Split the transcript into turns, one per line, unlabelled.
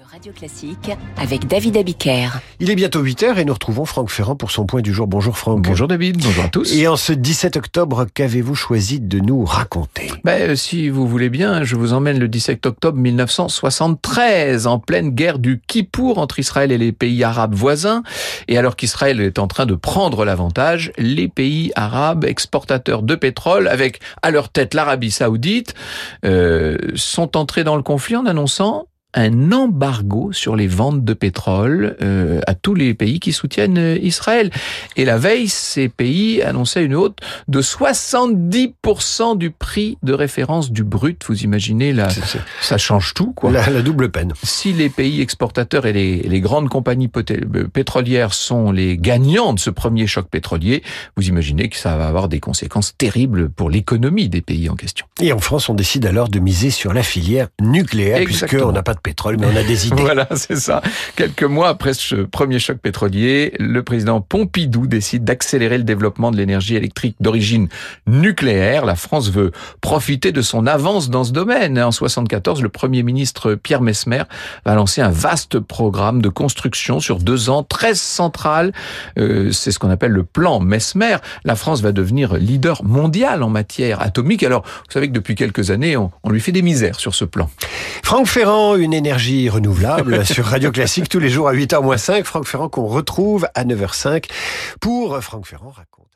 de Radio Classique avec David Abiker.
Il est bientôt 8h et nous retrouvons Franck Ferrand pour son point du jour. Bonjour Franck.
Bonjour David, bonjour à tous.
Et en ce 17 octobre, qu'avez-vous choisi de nous raconter?
Ben, Si vous voulez bien, je vous emmène le 17 octobre 1973, en pleine guerre du Kippour entre Israël et les pays arabes voisins. Et alors qu'Israël est en train de prendre l'avantage, les pays arabes exportateurs de pétrole, avec à leur tête l'Arabie saoudite, euh, sont entrés dans le conflit en annonçant un embargo sur les ventes de pétrole euh, à tous les pays qui soutiennent euh, Israël. Et la veille, ces pays annonçaient une hausse de 70% du prix de référence du brut. Vous imaginez, là, ça change tout. Quoi.
La, la, double peine.
Si les pays exportateurs et les, les grandes compagnies euh, pétrolières sont les gagnants de ce premier choc pétrolier, vous imaginez que ça va avoir des conséquences terribles pour l'économie des pays en question.
Et en France, on décide alors de miser sur la filière nucléaire, puisqu'on n'a pas de pétrole, mais on a des idées.
voilà, c'est ça. Quelques mois après ce premier choc pétrolier, le président Pompidou décide d'accélérer le développement de l'énergie électrique d'origine nucléaire. La France veut profiter de son avance dans ce domaine. En 74, le premier ministre Pierre Mesmer va lancer un vaste programme de construction sur deux ans, 13 centrales. Euh, c'est ce qu'on appelle le plan Mesmer. La France va devenir leader mondial en matière atomique. Alors, vous savez que depuis quelques années, on, on lui fait des misères sur ce plan.
Franck Ferrand, une énergie renouvelable sur Radio Classique tous les jours à 8h moins 5. Franck Ferrand qu'on retrouve à 9h05 pour Franck Ferrand raconte.